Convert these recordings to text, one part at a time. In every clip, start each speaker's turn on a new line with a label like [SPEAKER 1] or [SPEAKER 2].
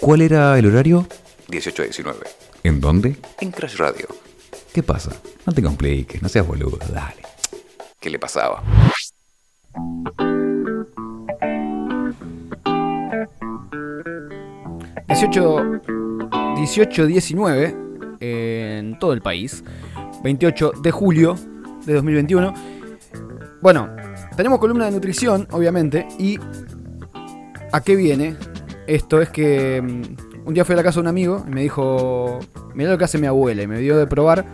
[SPEAKER 1] ¿Cuál era el horario?
[SPEAKER 2] 18 a 19.
[SPEAKER 1] ¿En dónde?
[SPEAKER 2] En Crash Radio.
[SPEAKER 1] ¿Qué pasa? No te compliques, no seas boludo, dale.
[SPEAKER 2] ¿Qué le pasaba?
[SPEAKER 3] ...18, 18, 19 en todo el país, 28 de julio de 2021. Bueno, tenemos columna de nutrición, obviamente, y ¿a qué viene? Esto es que mm, un día fui a la casa de un amigo y me dijo, mira lo que hace mi abuela, y me dio de probar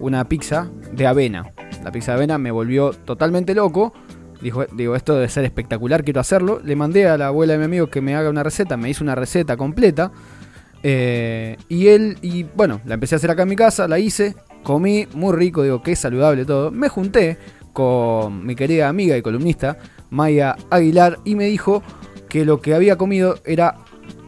[SPEAKER 3] una pizza de avena. La pizza de avena me volvió totalmente loco. Dijo, digo, esto debe ser espectacular, quiero hacerlo. Le mandé a la abuela de mi amigo que me haga una receta, me hizo una receta completa. Eh, y él, y bueno, la empecé a hacer acá en mi casa, la hice, comí, muy rico, digo, qué saludable todo. Me junté con mi querida amiga y columnista, Maya Aguilar, y me dijo que lo que había comido era,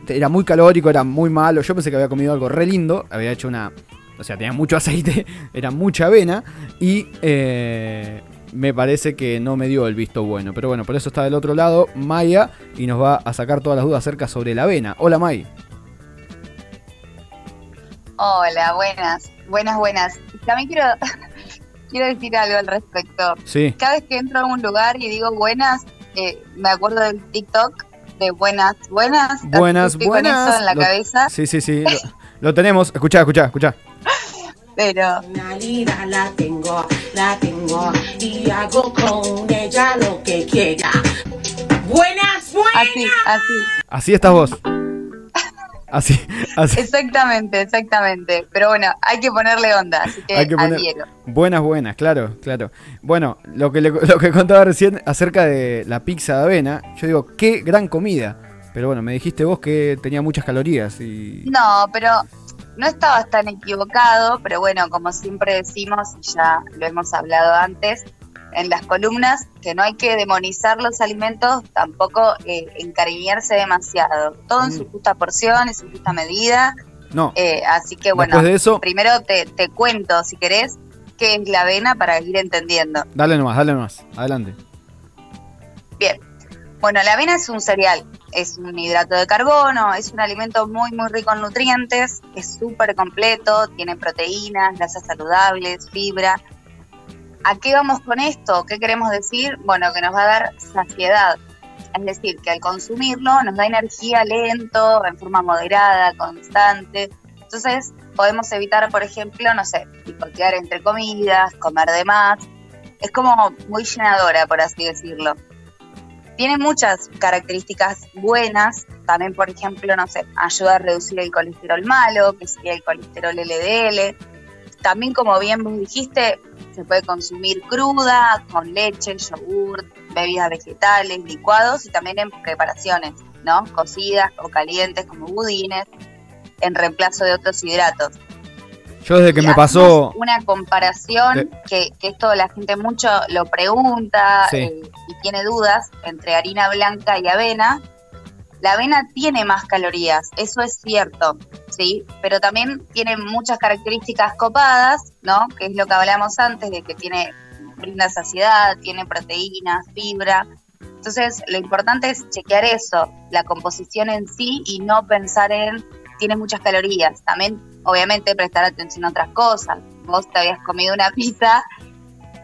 [SPEAKER 3] era muy calórico, era muy malo. Yo pensé que había comido algo re lindo, había hecho una... O sea, tenía mucho aceite, era mucha avena y eh, me parece que no me dio el visto bueno. Pero bueno, por eso está del otro lado Maya y nos va a sacar todas las dudas acerca sobre la avena. Hola May.
[SPEAKER 4] Hola, buenas, buenas, buenas. También quiero, quiero decir algo al respecto.
[SPEAKER 3] Sí.
[SPEAKER 4] Cada vez que entro a un lugar y digo buenas, eh, me acuerdo del TikTok de buenas, buenas.
[SPEAKER 3] Buenas, buenas.
[SPEAKER 4] Con eso en la
[SPEAKER 3] Lo-
[SPEAKER 4] cabeza,
[SPEAKER 3] Sí, sí, sí. Lo, lo tenemos. Escuchá, escuchá, escuchá.
[SPEAKER 4] pero
[SPEAKER 5] Una lira la tengo, la tengo y hago con ella lo que quiera. Buenas, buenas.
[SPEAKER 4] así, así.
[SPEAKER 3] Así estás vos. Así, así.
[SPEAKER 4] Exactamente, exactamente. Pero bueno, hay que ponerle onda, así que,
[SPEAKER 3] Hay que poner-. Buenas, buenas, claro, claro. Bueno, lo que, le- lo que contaba recién acerca de la pizza de avena, yo digo, qué gran comida. Pero bueno, me dijiste vos que tenía muchas calorías y...
[SPEAKER 4] No, pero no estabas tan equivocado, pero bueno, como siempre decimos, y ya lo hemos hablado antes, en las columnas, que no hay que demonizar los alimentos, tampoco eh, encariñarse demasiado. Todo en
[SPEAKER 3] Mm.
[SPEAKER 4] su justa porción, en su justa medida.
[SPEAKER 3] No,
[SPEAKER 4] eh, así que bueno,
[SPEAKER 3] después de eso,
[SPEAKER 4] primero te, te cuento, si querés, qué es la avena para ir entendiendo.
[SPEAKER 3] dale nomás, dale nomás. Adelante.
[SPEAKER 4] Bien. Bueno, la avena es un cereal, es un hidrato de carbono, es un alimento muy, muy rico en nutrientes, es súper completo, tiene proteínas, grasas saludables, fibra. ¿A qué vamos con esto? ¿Qué queremos decir? Bueno, que nos va a dar saciedad. Es decir, que al consumirlo nos da energía lento, en forma moderada, constante. Entonces, podemos evitar, por ejemplo, no sé, picotear entre comidas, comer de más. Es como muy llenadora, por así decirlo tiene muchas características buenas. También, por ejemplo, no sé, ayuda a reducir el colesterol malo, que sería el colesterol LDL. También, como bien vos dijiste, se puede consumir cruda, con leche, yogur, bebidas vegetales, licuados y también en preparaciones, ¿no? Cocidas o calientes como budines, en reemplazo de otros hidratos.
[SPEAKER 3] Yo desde que
[SPEAKER 4] Y
[SPEAKER 3] me pasó...
[SPEAKER 4] Una comparación, que, que esto la gente mucho lo pregunta
[SPEAKER 3] Sí.
[SPEAKER 4] eh, y tiene dudas entre harina blanca y avena. La avena tiene más calorías, eso es cierto, ¿sí? Pero también tiene muchas características copadas, ¿no? Que es lo que hablamos antes, de que tiene, brinda saciedad, tiene proteínas, fibra. Entonces, lo importante es chequear eso, la composición en sí y no pensar en tiene muchas calorías. También, obviamente, prestar atención a otras cosas. Vos te habías comido una pizza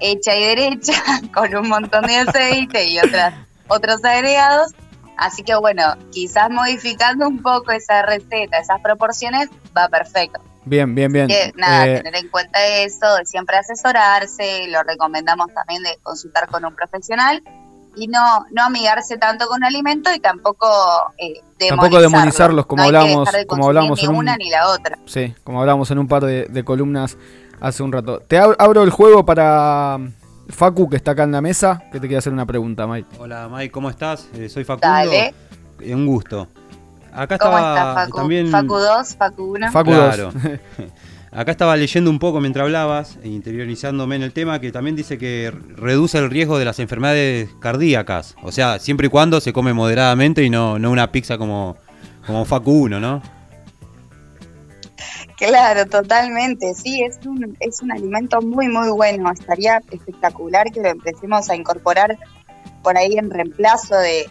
[SPEAKER 4] hecha y derecha, con un montón de aceite y otras, otros agregados. Así que bueno, quizás modificando un poco esa receta, esas proporciones, va perfecto.
[SPEAKER 3] Bien, bien, bien.
[SPEAKER 4] Que, nada,
[SPEAKER 3] Eh,
[SPEAKER 4] tener en cuenta eso, de siempre asesorarse, lo recomendamos también de consultar con un profesional y no, no amigarse tanto con un alimento y tampoco eh,
[SPEAKER 3] Tampoco
[SPEAKER 4] demonizarlo.
[SPEAKER 3] demonizarlos, como
[SPEAKER 4] No
[SPEAKER 3] hablamos-
[SPEAKER 4] de
[SPEAKER 3] como hablamos en un-
[SPEAKER 4] una ni la otra.
[SPEAKER 3] Sí, como hablamos en un par de, de columnas hace un rato. Te ab- abro el juego para Facu, que está acá en la mesa, que te quiere hacer una pregunta, Mike.
[SPEAKER 6] Hola Mike, ¿cómo estás? Eh, soy Facundo.
[SPEAKER 4] Dale.
[SPEAKER 6] Eh, un gusto. Acá
[SPEAKER 4] ¿Cómo
[SPEAKER 6] estaba
[SPEAKER 4] estás, Facu?
[SPEAKER 6] también.
[SPEAKER 4] Facu 2, Facu 1.
[SPEAKER 3] Facu
[SPEAKER 6] Claro.
[SPEAKER 3] 2.
[SPEAKER 6] Acá estaba leyendo un poco mientras hablabas, e interiorizándome en el tema, que también dice que reduce el riesgo de las enfermedades cardíacas. O sea, siempre y cuando se come moderadamente y no, no una pizza como, como Facu 1, ¿no?
[SPEAKER 4] Claro, totalmente. Sí, es un, es un alimento muy, muy bueno. Estaría espectacular que lo empecemos a incorporar por ahí en reemplazo de,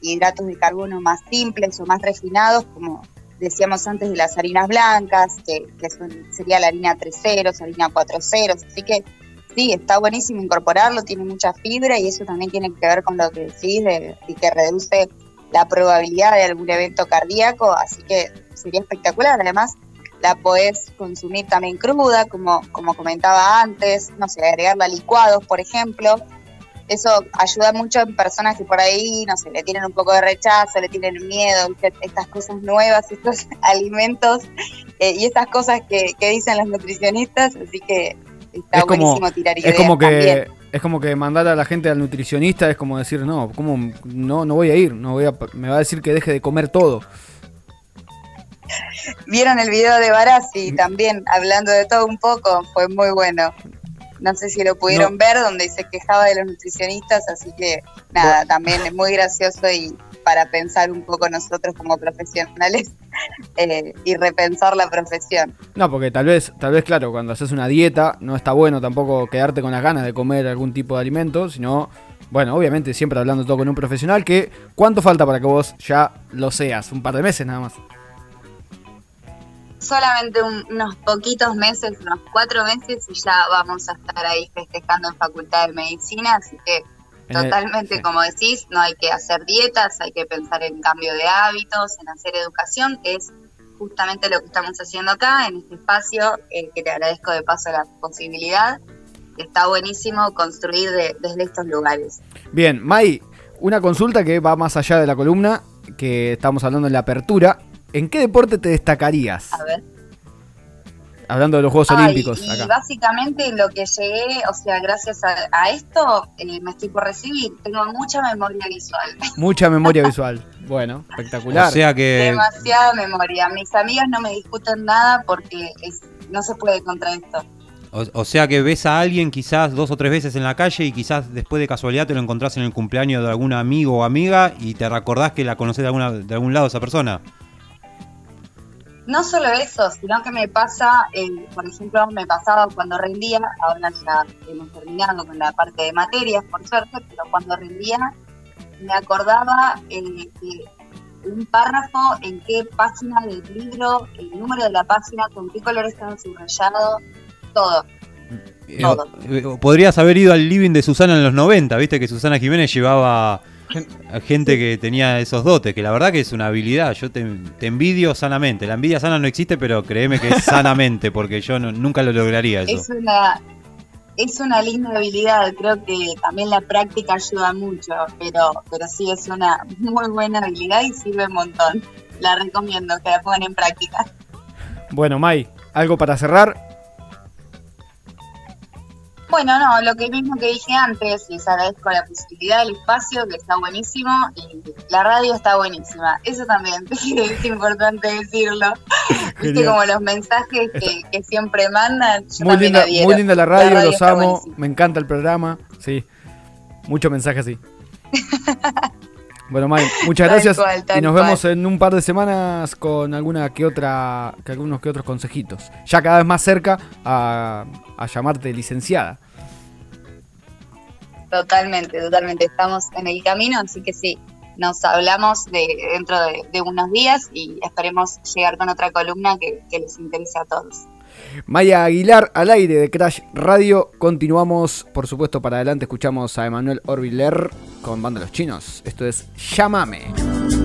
[SPEAKER 4] hidratos de carbono más simples o más refinados, como decíamos antes de las harinas blancas, que, que son- sería la harina 3 ceros, harina 4 ceros, así que sí, está buenísimo incorporarlo, tiene mucha fibra y eso también tiene que ver con lo que decís de, y que reduce la probabilidad de algún evento cardíaco, así que sería espectacular. Además, la podés consumir también cruda, como, como comentaba antes, no sé, agregarla a licuados, por ejemplo. Eso ayuda mucho en personas que por ahí, no sé, le tienen un poco de rechazo, le tienen miedo, estas cosas nuevas, estos alimentos eh, y estas cosas que, que dicen los nutricionistas, así que está
[SPEAKER 3] Es como-
[SPEAKER 4] buenísimo tirar ideas
[SPEAKER 3] Es como que
[SPEAKER 4] también.
[SPEAKER 3] es como que mandar a la gente al nutricionista es como decir, no, ¿cómo? no no voy a ir, no voy a me va a decir que deje de comer todo.
[SPEAKER 4] Vieron el video de Barassi también, hablando de todo un poco, fue muy bueno. No sé si lo pudieron ver, donde se quejaba de los nutricionistas, así que nada, también es muy gracioso y para pensar un poco nosotros como profesionales eh, y repensar la profesión.
[SPEAKER 3] No, porque tal vez, tal vez, claro, cuando haces una dieta, no está bueno tampoco quedarte con las ganas de comer algún tipo de alimento, sino, bueno, obviamente siempre hablando todo con un profesional, que ¿cuánto falta para que vos ya lo seas? Un par de meses nada más.
[SPEAKER 4] Solamente un- unos poquitos meses, unos cuatro meses y ya vamos a estar ahí festejando en Facultad de Medicina, así que
[SPEAKER 3] el-
[SPEAKER 4] Totalmente,
[SPEAKER 3] sí.
[SPEAKER 4] como decís, no hay que hacer dietas, hay que pensar en cambio de hábitos, en hacer educación, que es justamente lo que estamos haciendo acá, en este espacio, eh, que te agradezco de paso la posibilidad. Está buenísimo construir de- desde estos lugares.
[SPEAKER 3] Bien, Mai, una consulta que va más allá de la columna, que estamos hablando en la apertura. ¿En qué deporte te destacarías?
[SPEAKER 4] A ver.
[SPEAKER 3] Hablando de los Juegos
[SPEAKER 4] Ay,
[SPEAKER 3] Olímpicos
[SPEAKER 4] y
[SPEAKER 3] acá.
[SPEAKER 4] básicamente lo que llegué, o sea, gracias a, a esto, eh, me estoy por recibir. Tengo mucha memoria visual,
[SPEAKER 3] Mucha memoria visual. Bueno, espectacular.
[SPEAKER 6] O sea que
[SPEAKER 4] demasiada memoria. Mis amigas no me discuten nada porque es, no se puede contra esto.
[SPEAKER 6] O, o sea que ves a alguien quizás dos o tres veces en la calle y quizás después de casualidad te lo encontrás en el cumpleaños de algún amigo o amiga y te recordás que la conocés de, alguna, de algún lado esa persona.
[SPEAKER 4] No solo eso, sino que me pasa, eh, por ejemplo, me pasaba cuando rendía, ahora ya hemos terminado con la parte de materias, por suerte, pero cuando rendía me acordaba eh, un párrafo, en qué página del libro, el número de la página, con qué color estaba subrayado, todo.
[SPEAKER 6] Eh,
[SPEAKER 4] Todo.
[SPEAKER 6] eh, podrías haber ido al living de Susana en los 90, viste que Susana Jiménez llevaba gente que tenía esos dotes, que la verdad que es una habilidad. Yo te, te envidio sanamente. La envidia sana no existe, pero créeme que es sanamente, porque yo no- nunca lo lograría eso.
[SPEAKER 4] Es una, es una linda habilidad, creo que también la práctica ayuda mucho, pero, pero sí es una muy buena habilidad y sirve un montón. La recomiendo que la pongan en práctica.
[SPEAKER 3] Bueno, Mai, algo para cerrar.
[SPEAKER 4] Bueno, no, lo que mismo que dije antes, les agradezco la posibilidad, el espacio, que está buenísimo, y la radio está buenísima. Eso también es importante decirlo. Viste como los mensajes que, que siempre mandan. Yo
[SPEAKER 3] Muy linda, muy linda la radio, los amo, me encanta el programa, sí. Mucho mensaje así. Bueno, Mai, muchas
[SPEAKER 4] Tal
[SPEAKER 3] gracias
[SPEAKER 4] cual,
[SPEAKER 3] y nos
[SPEAKER 4] cual.
[SPEAKER 3] vemos en un par de semanas con alguna que otra, que algunos que otros consejitos. Ya cada vez más cerca a, a llamarte licenciada.
[SPEAKER 4] Totalmente, totalmente. Estamos en el camino, así que sí, nos hablamos de, dentro de, unos días y esperemos llegar con otra columna que, les interese a todos.
[SPEAKER 3] Maya Aguilar al aire de Crash Radio. Continuamos, por supuesto, para adelante. Escuchamos a Emanuel Orbiler con Banda Los Chinos. Esto es Llámame.